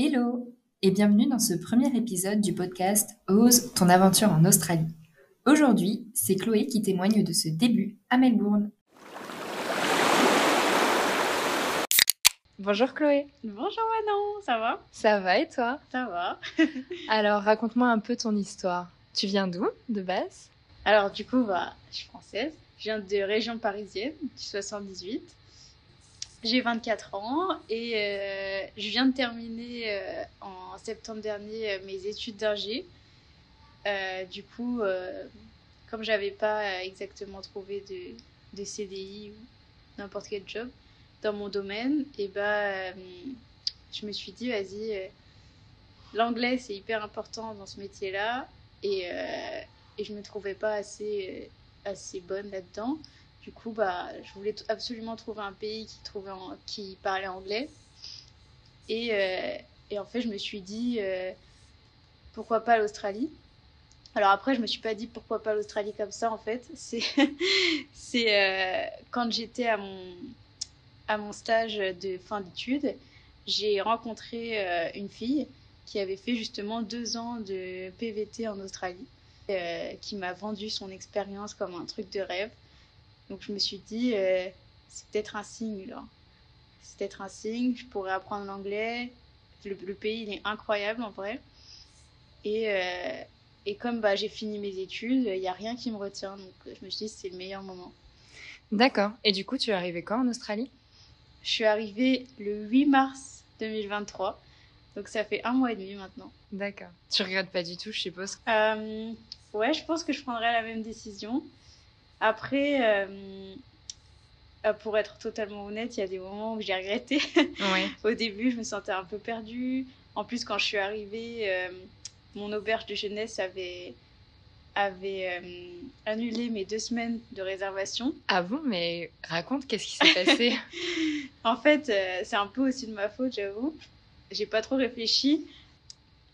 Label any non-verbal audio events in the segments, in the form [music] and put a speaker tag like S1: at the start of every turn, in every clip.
S1: Hello et bienvenue dans ce premier épisode du podcast Ose ton aventure en Australie. Aujourd'hui, c'est Chloé qui témoigne de ce début à Melbourne. Bonjour Chloé.
S2: Bonjour Manon, ça va?
S1: Ça va et toi?
S2: Ça va. [laughs]
S1: Alors raconte-moi un peu ton histoire. Tu viens d'où de base?
S2: Alors du coup, bah, je suis française. Je viens de région parisienne, du 78. J'ai 24 ans et euh, je viens de terminer euh, en septembre dernier euh, mes études d'ingé. du coup, comme j'avais pas exactement trouvé de, de CDI ou n'importe quel job dans mon domaine, et bah, je me suis dit, vas-y, l'anglais c'est hyper important dans ce métier-là et, et je me trouvais pas assez, assez bonne là-dedans. Du coup, bah, je voulais absolument trouver un pays qui, parlait anglais. Et, euh, et, en fait, je me suis dit, euh, pourquoi pas l'Australie? Alors après, je me suis pas dit pourquoi pas l'Australie comme ça, en fait. [laughs] C'est euh, quand j'étais à mon stage de fin d'études, j'ai rencontré une fille qui avait fait justement deux ans de PVT en Australie, qui m'a vendu son expérience comme un truc de rêve. Donc je me suis dit, euh, c'est peut-être un signe là. C'est peut-être un signe, je pourrais apprendre l'anglais. Le, pays, il est incroyable en vrai. Et, euh, et comme bah, j'ai fini mes études, il n'y a rien qui me retient. Donc je me suis dit, c'est le meilleur moment.
S1: D'accord. Et du coup, tu es arrivée quand en Australie?
S2: Je suis arrivée le 8 mars 2023. Donc ça fait un mois et demi maintenant.
S1: D'accord. Tu regrettes pas du tout, je suppose?
S2: Euh, Ouais, je pense que je prendrais la même décision. Après, euh, euh, pour être totalement honnête, il y a des moments où j'ai regretté. [laughs] Au début, je me sentais un peu perdue. En plus, quand je suis arrivée, euh, mon auberge de jeunesse avait, avait annulé mes deux semaines de réservation.
S1: Ah bon Mais raconte, qu'est-ce qui s'est passé? [laughs]
S2: En fait, c'est un peu aussi de ma faute, j'avoue. J'ai pas trop réfléchi.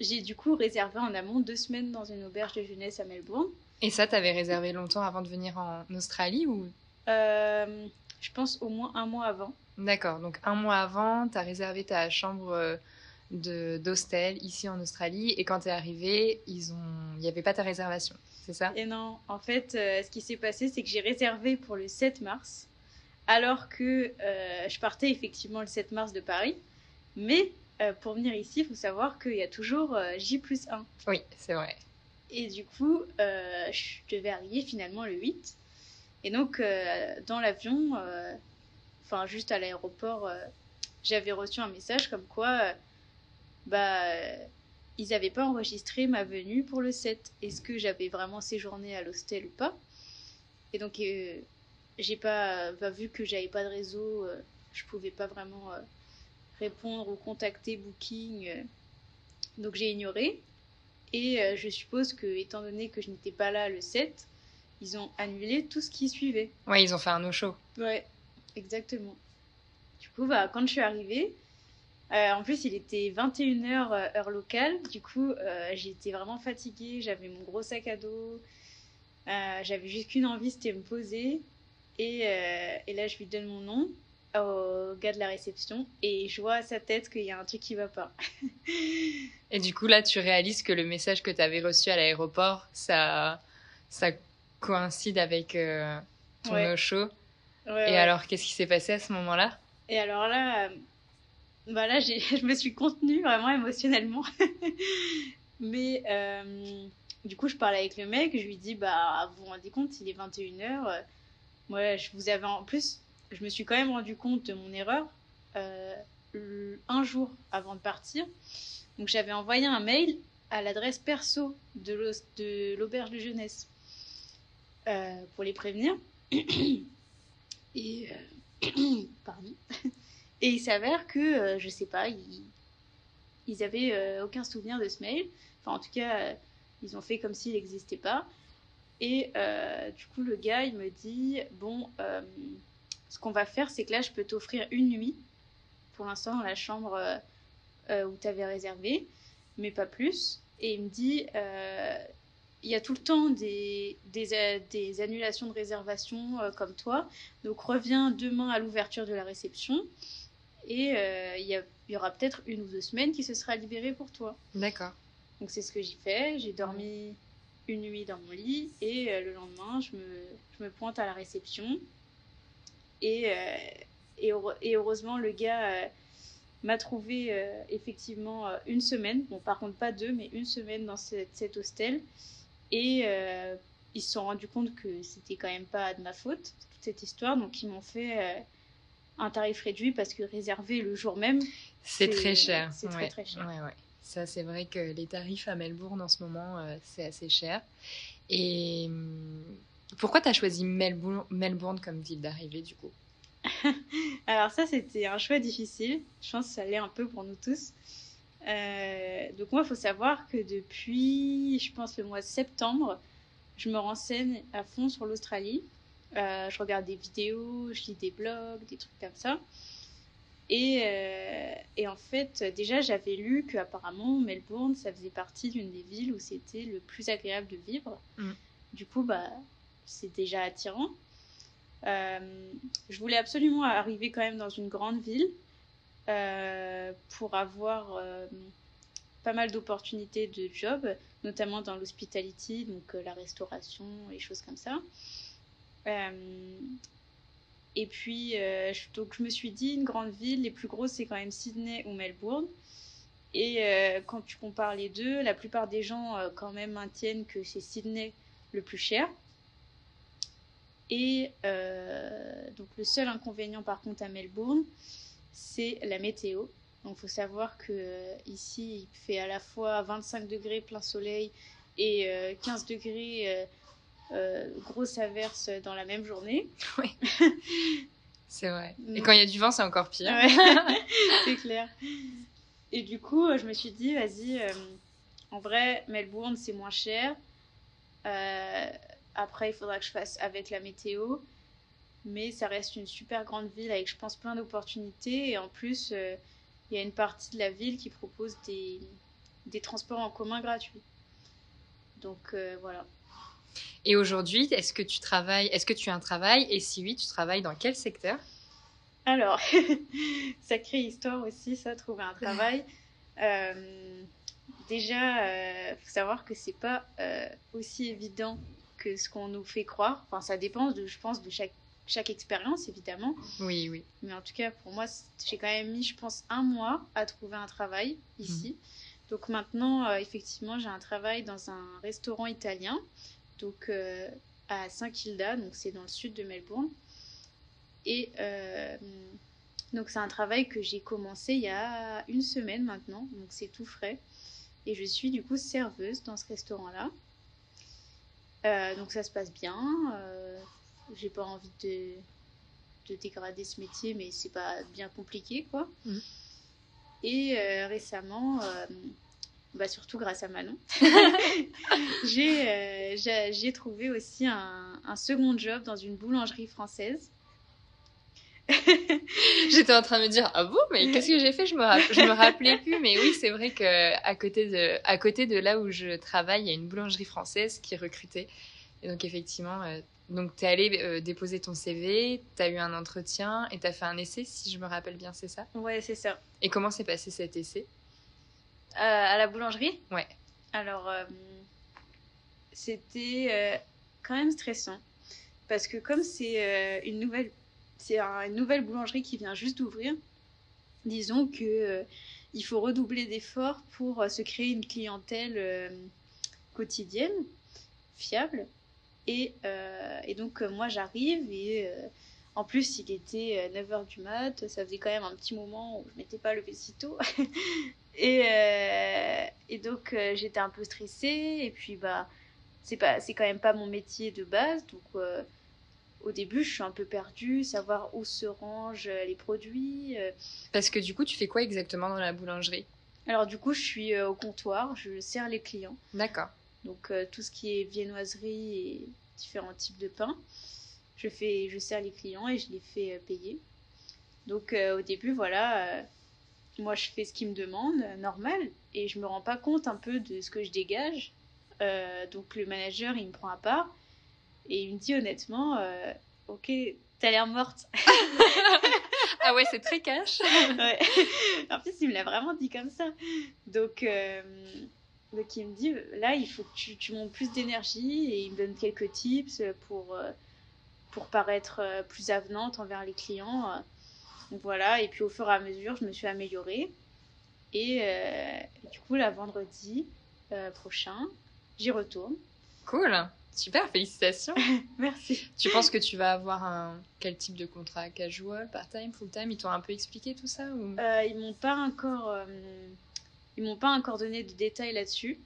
S2: J'ai du coup réservé en amont deux semaines dans une auberge de jeunesse à Melbourne.
S1: Et ça, t'avais réservé longtemps avant de venir en Australie ou?
S2: Euh, Je pense au moins un mois avant.
S1: D'accord, donc un mois avant, t'as réservé ta chambre euh, d'hostel ici en Australie. Et quand t'es arrivé, ils ont, il n'y avait pas ta réservation, c'est ça?
S2: Et non, en fait, euh, ce qui s'est passé, c'est que j'ai réservé pour le 7 mars, alors que je partais effectivement le 7 mars de Paris, mais pour venir ici, il faut savoir qu'il y a toujours J plus 1.
S1: Oui, c'est vrai.
S2: Et du coup, euh, je devais arriver finalement le 8. Et donc, euh, dans l'avion, euh, enfin, juste à l'aéroport, j'avais reçu un message comme quoi, bah, ils n'avaient pas enregistré ma venue pour le 7. Est-ce que j'avais vraiment séjourné à l'hostel ou pas? Et donc, j'ai pas, bah, vu que j'avais pas de réseau, je pouvais pas vraiment répondre ou contacter Booking. donc, j'ai ignoré. Et euh, je suppose que, étant donné que je n'étais pas là le 7, ils ont annulé tout ce qui suivait.
S1: Ouais, ils ont fait un no-show.
S2: Ouais, exactement. Du coup, bah, quand je suis arrivée, euh, en plus, il était 21h euh, heure locale. Du coup, j'étais vraiment fatiguée. J'avais mon gros sac à dos. J'avais juste qu'une envie, c'était me poser. Et, et, là, je lui donne mon nom au gars de la réception et je vois à sa tête qu'il y a un truc qui va pas. [laughs]
S1: et du coup, là, tu réalises que le message que tu avais reçu à l'aéroport, ça, ça coïncide avec euh, ton ouais. show. et alors, qu'est-ce qui s'est passé à ce moment-là?
S2: Et alors là, euh, bah là [laughs] je me suis contenue vraiment émotionnellement. [laughs] Mais euh, du coup, je parle avec le mec, je lui dis, bah, vous vous rendez compte, il est 21h. moi, je vous avais en plus, je me suis quand même rendu compte de mon erreur euh, un jour avant de partir. Donc j'avais envoyé un mail à l'adresse perso de l'auberge de jeunesse euh, pour les prévenir. [coughs] Et, euh. [coughs] Et il s'avère que, je sais pas, ils, ils avaient aucun souvenir de ce mail. Enfin, en tout cas, ils ont fait comme s'il n'existait pas. Et du coup, le gars, il me dit, bon, ce qu'on va faire, c'est que là, je peux t'offrir une nuit, pour l'instant, dans la chambre euh, euh, où tu avais réservé, mais pas plus. Et il me dit, euh, il y a tout le temps des, des, annulations de réservation comme toi, donc reviens demain à l'ouverture de la réception. Et il y a il y aura peut-être une ou deux semaines qui se sera libérée pour toi.
S1: D'accord.
S2: Donc c'est ce que j'ai fait. J'ai dormi une nuit dans mon lit et euh, le lendemain, je me, je me, pointe à la réception. Et, euh, et, et, heureusement, le gars euh, m'a trouvé effectivement une semaine. Bon, par contre, pas deux, mais une semaine dans cette, cet hostel. Et ils se sont rendus compte que c'était quand même pas de ma faute, toute cette histoire. Donc ils m'ont fait un tarif réduit parce que réservé le jour même,
S1: c'est très cher.
S2: C'est très très cher.
S1: Ouais, ouais. Ça, c'est vrai que les tarifs à Melbourne en ce moment, euh, c'est assez cher. Et hum, pourquoi tu as choisi Melbourne, Melbourne comme ville d'arrivée du coup? [laughs]
S2: Alors ça, c'était un choix difficile. Je pense que ça allait un peu pour nous tous. Euh, donc moi, il faut savoir que depuis, je pense, le mois de septembre, je me renseigne à fond sur l'Australie. Euh, je regarde des vidéos, je lis des blogs, des trucs comme ça. Et, euh, et, en fait, déjà, j'avais lu qu'apparemment, Melbourne, ça faisait partie d'une des villes où c'était le plus agréable de vivre. Mm. Du coup, bah, c'est déjà attirant. Euh, je voulais absolument arriver quand même dans une grande ville euh, pour avoir pas mal d'opportunités de job, notamment dans l'hospitality, donc la restauration et choses comme ça. Et puis, euh, donc je me suis dit, une grande ville, les plus grosses, c'est quand même Sydney ou Melbourne. Et euh, quand tu compares les deux, la plupart des gens euh, quand même maintiennent que c'est Sydney le plus cher. Et donc le seul inconvénient par contre à Melbourne, c'est la météo. Donc il faut savoir que ici il fait à la fois 25 degrés plein soleil et 15 degrés euh, grosse averse dans la même journée. [laughs]
S1: Oui. [laughs] c'est vrai. Et quand il y a du vent, c'est encore pire. [laughs]
S2: c'est clair. Et du coup, je me suis dit, vas-y, euh, en vrai, Melbourne, c'est moins cher. Euh, après, il faudra que je fasse avec la météo. Mais ça reste une super grande ville avec, je pense, plein d'opportunités. Et en plus, il y a une partie de la ville qui propose des, des transports en commun gratuits. Donc voilà.
S1: Et aujourd'hui, est-ce que tu travailles, est-ce que tu as un travail? Et si oui, tu travailles dans quel secteur?
S2: Alors, [laughs] sacrée histoire aussi, ça, trouver un travail. [laughs] Euh, déjà, il euh, faut savoir que c'est pas euh, aussi évident que ce qu'on nous fait croire. Enfin, ça dépend, de, je pense, de chaque, chaque expérience, évidemment.
S1: Oui, oui.
S2: Mais en tout cas, pour moi, j'ai quand même mis, je pense, un mois à trouver un travail ici. Mhm. Donc maintenant, effectivement, j'ai un travail dans un restaurant italien donc euh, à Saint-Kilda, donc c'est dans le sud de Melbourne. Et euh, donc c'est un travail que j'ai commencé il y a une semaine maintenant, donc c'est tout frais. Et je suis du coup serveuse dans ce restaurant-là. Euh, donc ça se passe bien. j'ai pas envie de, de, dégrader ce métier, mais c'est pas bien compliqué quoi. Mmh. Et récemment, bah, surtout grâce à Manon, [laughs] euh, j'ai trouvé aussi un, un, second job dans une boulangerie française. [laughs]
S1: J'étais en train de me dire ah bon mais qu'est-ce que j'ai fait? Je me je me rappelais plus mais oui c'est vrai que à côté de à côté de là où je travaille il y a une boulangerie française qui recrutait. Et donc effectivement euh, donc tu es allé euh, déposer ton CV tu as eu un entretien et tu as fait un essai si je me rappelle bien c'est ça?
S2: Ouais c'est ça.
S1: Et comment s'est passé cet essai?
S2: Euh, à la boulangerie?
S1: Ouais.
S2: Alors, c'était quand même stressant. Parce que comme c'est une nouvelle c'est une nouvelle boulangerie qui vient juste d'ouvrir. Disons que il faut redoubler d'efforts pour se créer une clientèle quotidienne, fiable. Et, et donc moi j'arrive et en plus il était 9h du mat, ça faisait quand même un petit moment où je m'étais pas levée si tôt. Et, euh, et donc euh, j'étais un peu stressée et puis bah c'est c'est quand même pas mon métier de base donc euh, au début je suis un peu perdue savoir où se rangent les produits
S1: parce que du coup tu fais quoi exactement dans la boulangerie?
S2: Alors du coup je suis au comptoir je sers les clients.
S1: D'accord.
S2: Donc tout ce qui est viennoiserie et différents types de pain je fais je sers les clients et je les fais payer. Donc au début voilà moi je fais ce qu'il me demande, euh, normal, et je me rends pas compte un peu de ce que je dégage. Euh, donc le manager il me prend à part et il me dit honnêtement, euh, ok, t'as l'air morte.
S1: ah ouais, c'est très cash.
S2: ouais. En plus, il me l'a vraiment dit comme ça. Donc, euh, donc il me dit, là, il faut que tu, tu montes plus d'énergie et il me donne quelques tips pour, euh, pour paraître euh, plus avenante envers les clients. Donc voilà, et puis au fur et à mesure, je me suis améliorée. Et, du coup, là, vendredi prochain, j'y retourne.
S1: Cool. Super, félicitations. [laughs]
S2: Merci.
S1: Tu penses que tu vas avoir un quel type de contrat? Casual, part-time, full-time? Ils t'ont un peu expliqué tout ça ou...
S2: euh, Ils m'ont pas encore, euh, ils m'ont pas encore donné de détails là-dessus.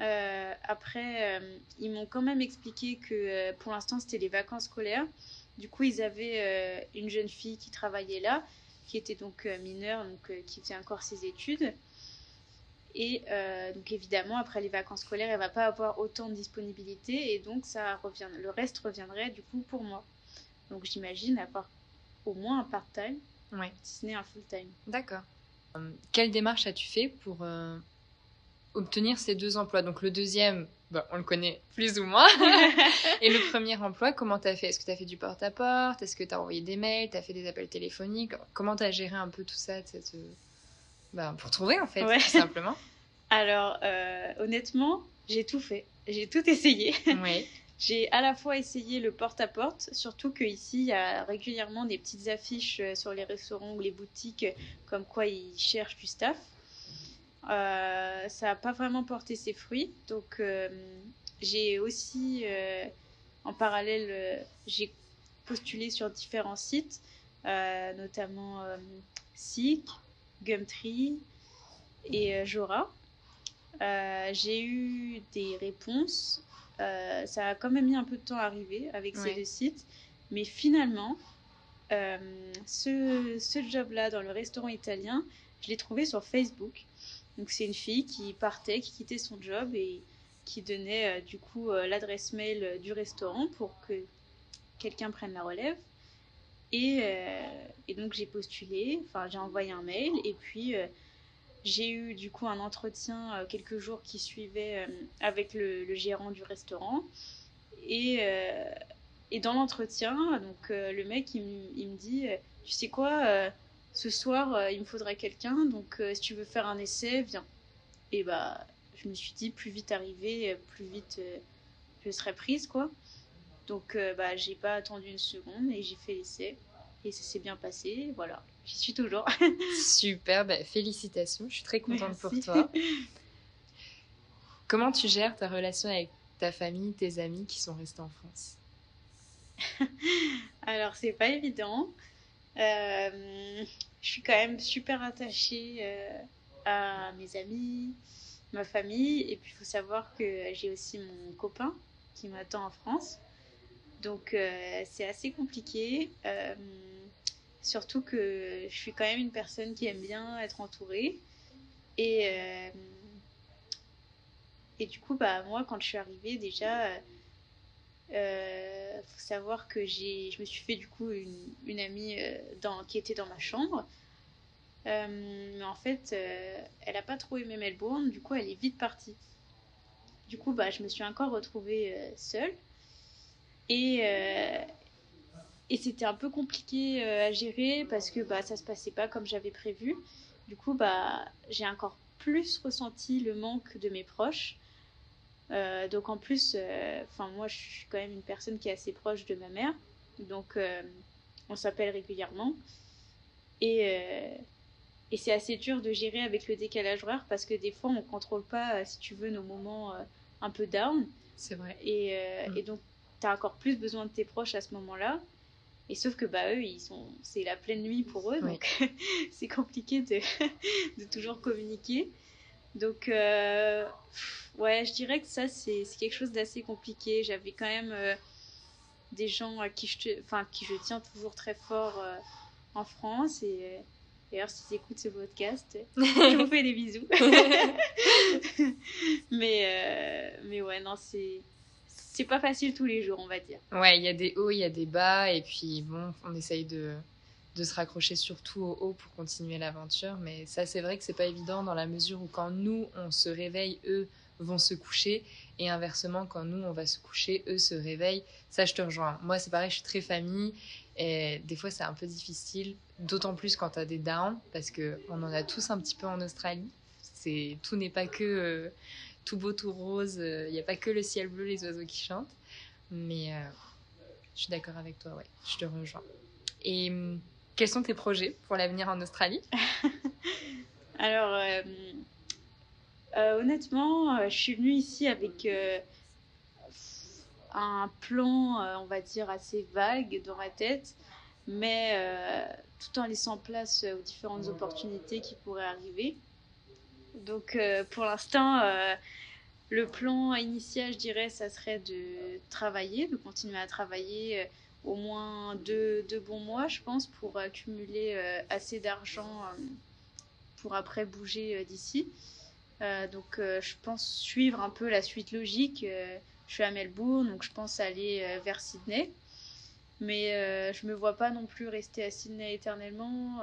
S2: Euh, après, ils m'ont quand même expliqué que pour l'instant c'était les vacances scolaires. Du coup, ils avaient une jeune fille qui travaillait là, qui était donc mineure, donc qui faisait encore ses études. Et euh, donc évidemment, après les vacances scolaires, elle va pas avoir autant de disponibilité et donc ça revient, le reste reviendrait du coup pour moi. Donc j'imagine avoir au moins un part-time,
S1: ouais.
S2: si ce n'est un full-time.
S1: D'accord. Euh, quelle démarche as-tu fait pour euh, obtenir ces deux emplois? Donc le deuxième, bah, on le connaît plus ou moins. [laughs] et le premier emploi, comment tu as fait? Est-ce que tu as fait du porte-à-porte? Est-ce que tu as envoyé des mails? Tu as fait des appels téléphoniques? Comment tu as géré un peu tout ça cette bah, pour trouver en fait, tout simplement. [laughs]
S2: Alors, euh, honnêtement, j'ai tout fait. J'ai tout essayé. [laughs]
S1: Oui.
S2: j'ai à la fois essayé le porte-à-porte, surtout qu'ici, il y a régulièrement des petites affiches euh, sur les restaurants ou les boutiques comme quoi ils cherchent du staff. Euh, ça n'a pas vraiment porté ses fruits. Donc, j'ai aussi, en parallèle, j'ai postulé sur différents sites, notamment SIC, Gumtree et euh, Jora. Euh, j'ai eu des réponses. Euh, ça a quand même mis un peu de temps à arriver avec ces deux sites. Mais finalement, ce, ce job-là dans le restaurant italien, je l'ai trouvé sur Facebook. Donc c'est une fille qui partait, qui quittait son job et qui donnait du coup l'adresse mail du restaurant pour que quelqu'un prenne la relève. Et, euh, et donc j'ai postulé, enfin j'ai envoyé un mail et puis euh, j'ai eu du coup un entretien euh, quelques jours qui suivaient avec le, gérant du restaurant. Et, dans l'entretien, donc le mec il, il, me dit Tu sais quoi, ce soir il me faudrait quelqu'un, donc si tu veux faire un essai, viens. Et bah je me suis dit plus vite arrivé, plus vite je serai prise quoi. Donc, euh, bah, j'ai pas attendu une seconde et j'ai fait l'essai. Et ça s'est bien passé. Voilà, j'y suis toujours. [laughs]
S1: Super, bah, félicitations. Je suis très contente pour toi. [laughs] Comment tu gères ta relation avec ta famille, tes amis qui sont restés en France? [laughs]
S2: Alors, c'est pas évident. Euh, je suis quand même super attachée euh, à mes amis, ma famille. Et puis, il faut savoir que j'ai aussi mon copain qui m'attend en France. Donc euh, c'est assez compliqué. Euh, surtout que je suis quand même une personne qui aime bien être entourée. Et, euh, et du coup, bah, moi, quand je suis arrivée, déjà, il faut savoir que je me suis fait du coup une, une amie dans, qui était dans ma chambre. mais en fait, elle n'a pas trop aimé Melbourne, du coup, elle est vite partie. Du coup, bah, je me suis encore retrouvée seule. Et, euh, et c'était un peu compliqué euh, à gérer parce que bah, ça se passait pas comme j'avais prévu. Du coup, bah, j'ai encore plus ressenti le manque de mes proches. Euh, donc en plus, enfin moi je suis quand même une personne qui est assez proche de ma mère, donc on s'appelle régulièrement. Et, et c'est assez dur de gérer avec le décalage horaire parce que des fois on contrôle pas, si tu veux, nos moments un peu down.
S1: C'est vrai.
S2: Et, mm. et donc t'as encore plus besoin de tes proches à ce moment-là. Et sauf que bah eux, ils sont, c'est la pleine nuit pour eux, donc [laughs] c'est compliqué de, [laughs] de, toujours communiquer. Donc euh, ouais, je dirais que ça c'est, quelque chose d'assez compliqué. J'avais quand même euh, des gens à qui je, enfin qui je tiens toujours très fort euh, en France et D'ailleurs, s'ils écoutent ce podcast, [laughs] je vous fais des bisous. mais, mais ouais, non, c'est, c'est pas facile tous les jours, on va dire.
S1: Ouais, il y a des hauts, il y a des bas, et puis bon, on essaye de, de se raccrocher surtout au haut pour continuer l'aventure. Mais ça, c'est vrai que c'est pas évident dans la mesure où quand nous, on se réveille, eux vont se coucher, et inversement, quand nous, on va se coucher, eux se réveillent. Ça, je te rejoins. Moi, c'est pareil, je suis très famille, et des fois, c'est un peu difficile d'autant plus quand tu as des downs, parce qu'on en a tous un petit peu en Australie. Tout n'est pas que euh, tout beau, tout rose, il n'y a pas que le ciel bleu, les oiseaux qui chantent. Mais je suis d'accord avec toi, ouais, je te rejoins. Et hum, quels sont tes projets pour l'avenir en Australie? [laughs]
S2: Alors, euh, euh, honnêtement, euh, je suis venue ici avec un plan, on va dire, assez vague dans ma tête, mais tout en laissant place aux différentes opportunités qui pourraient arriver. Donc, pour l'instant, le plan initial, je dirais, ça serait de travailler, de continuer à travailler au moins deux, bons mois, je pense, pour accumuler assez d'argent pour après bouger euh, d'ici. Euh, donc euh, je pense suivre un peu la suite logique. je suis à Melbourne, donc je pense aller vers Sydney. Mais je me vois pas non plus rester à Sydney éternellement.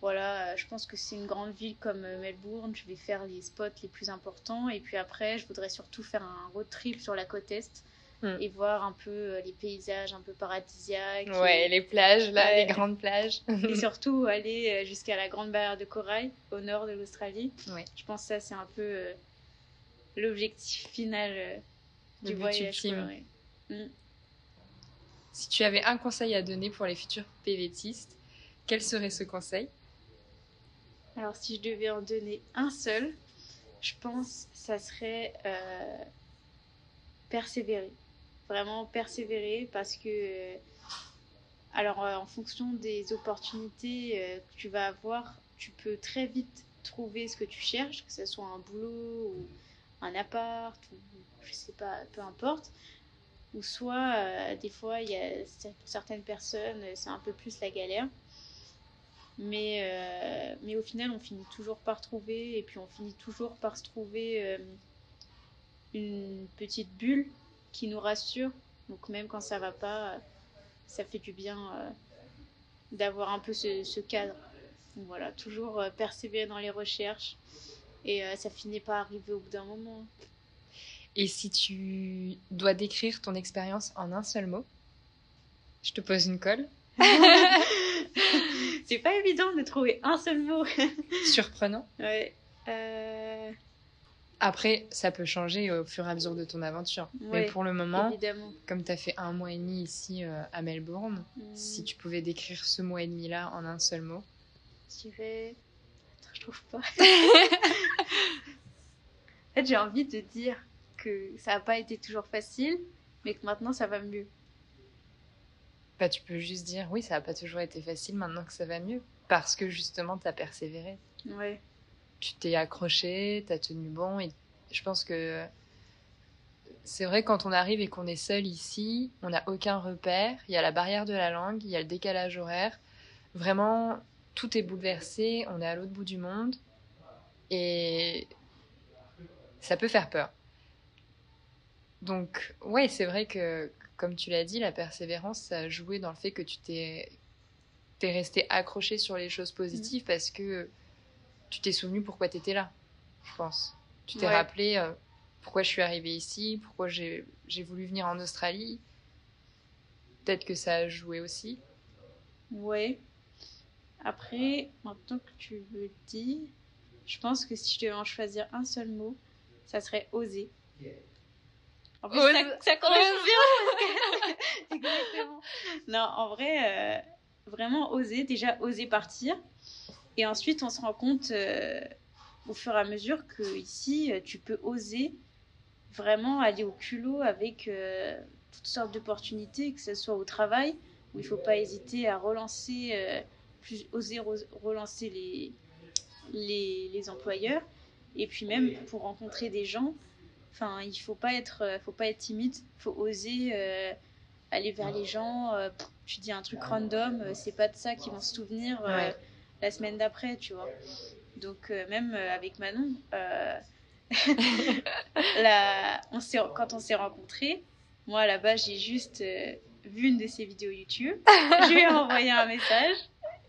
S2: Voilà, je pense que c'est une grande ville comme Melbourne. Je vais faire les spots les plus importants. Et puis après, je voudrais surtout faire un road trip sur la côte Est Mm. et voir un peu euh, les paysages un peu paradisiaques.
S1: Ouais, les plages, là, les grandes plages.
S2: et [laughs] surtout aller euh, jusqu'à la grande barrière de corail au nord de l'Australie. Ouais. Je pense que ça, c'est un peu euh, l'objectif final du voyage. Mm.
S1: Si tu avais un conseil à donner pour les futurs PVTistes, quel serait ce conseil?
S2: Alors, si je devais en donner un seul, je pense que ça serait persévérer vraiment persévérer parce que alors euh, en fonction des opportunités euh, que tu vas avoir, tu peux très vite trouver ce que tu cherches, que ce soit un boulot ou un appart ou je sais pas, peu importe. Ou soit euh, des fois il y certaines personnes c'est un peu plus la galère. Mais, mais au final, on finit toujours par trouver, et puis on finit toujours par se trouver une petite bulle qui nous rassure. Donc même quand ça va pas, ça fait du bien euh, d'avoir un peu ce, cadre. voilà, toujours euh, persévérer dans les recherches et euh, ça finit pas arriver au bout d'un moment.
S1: Et si tu dois décrire ton expérience en un seul mot, je te pose une colle. [laughs]
S2: c'est pas évident de trouver un seul mot. [laughs]
S1: Surprenant.
S2: Ouais.
S1: Après, ça peut changer au fur et à mesure de ton aventure. Mais pour le moment, comme tu as fait un mois et demi ici euh, à Melbourne, mm. si tu pouvais décrire ce mois et demi-là en un seul mot
S2: Je dirais. Attends, je trouve pas. [laughs] en fait, j'ai envie de dire que ça n'a pas été toujours facile, mais que maintenant ça va mieux.
S1: Bah, tu peux juste dire oui, ça n'a pas toujours été facile, maintenant que ça va mieux. Parce que justement, tu as persévéré.
S2: Ouais
S1: tu t'es accroché, tu as tenu bon. Et je pense que c'est vrai quand on arrive et qu'on est seul ici, on n'a aucun repère. Il y a la barrière de la langue, il y a le décalage horaire. Vraiment, tout est bouleversé. On est à l'autre bout du monde. Et ça peut faire peur. Donc, ouais, c'est vrai que, comme tu l'as dit, la persévérance, ça a joué dans le fait que tu t'es es resté accroché sur les choses positives mmh. parce que tu t'es souvenu pourquoi tu étais là, je pense. Tu t'es rappelé euh, pourquoi je suis arrivée ici, pourquoi j'ai voulu venir en Australie. Peut-être que ça a joué aussi.
S2: Ouais. Après, maintenant que tu le dis, je pense que si je devais en choisir un seul mot, ça serait oser. En plus, ça, commence bien. [laughs] Exactement. Non, en vrai, euh, vraiment oser. Déjà, oser partir. Et ensuite, on se rend compte euh, au fur et à mesure que ici, euh, tu peux oser vraiment aller au culot avec euh, toutes sortes d'opportunités, que ce soit au travail, où il ne faut pas hésiter à relancer, plus, oser relancer les, les, les, employeurs. Et puis même pour rencontrer des gens, enfin, il ne faut, pas être, faut pas être timide, il faut oser aller vers les gens. tu dis un truc random, c'est pas de ça qu'ils vont se souvenir la semaine d'après, tu vois. Donc, euh, même euh, avec Manon, euh, [laughs] la... on quand on s'est rencontrés, moi là-bas, j'ai juste vu une de ses vidéos YouTube. [laughs] je lui ai envoyé un message.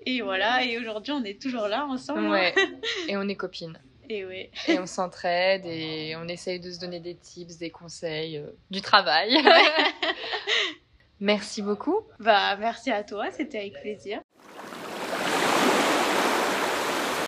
S2: Et voilà, et aujourd'hui, on est toujours là ensemble.
S1: Ouais. [laughs] Et on est copines. Et on s'entraide et on essaye de se donner des tips, des conseils, du travail. [laughs] merci beaucoup.
S2: Bah, merci à toi, c'était avec plaisir.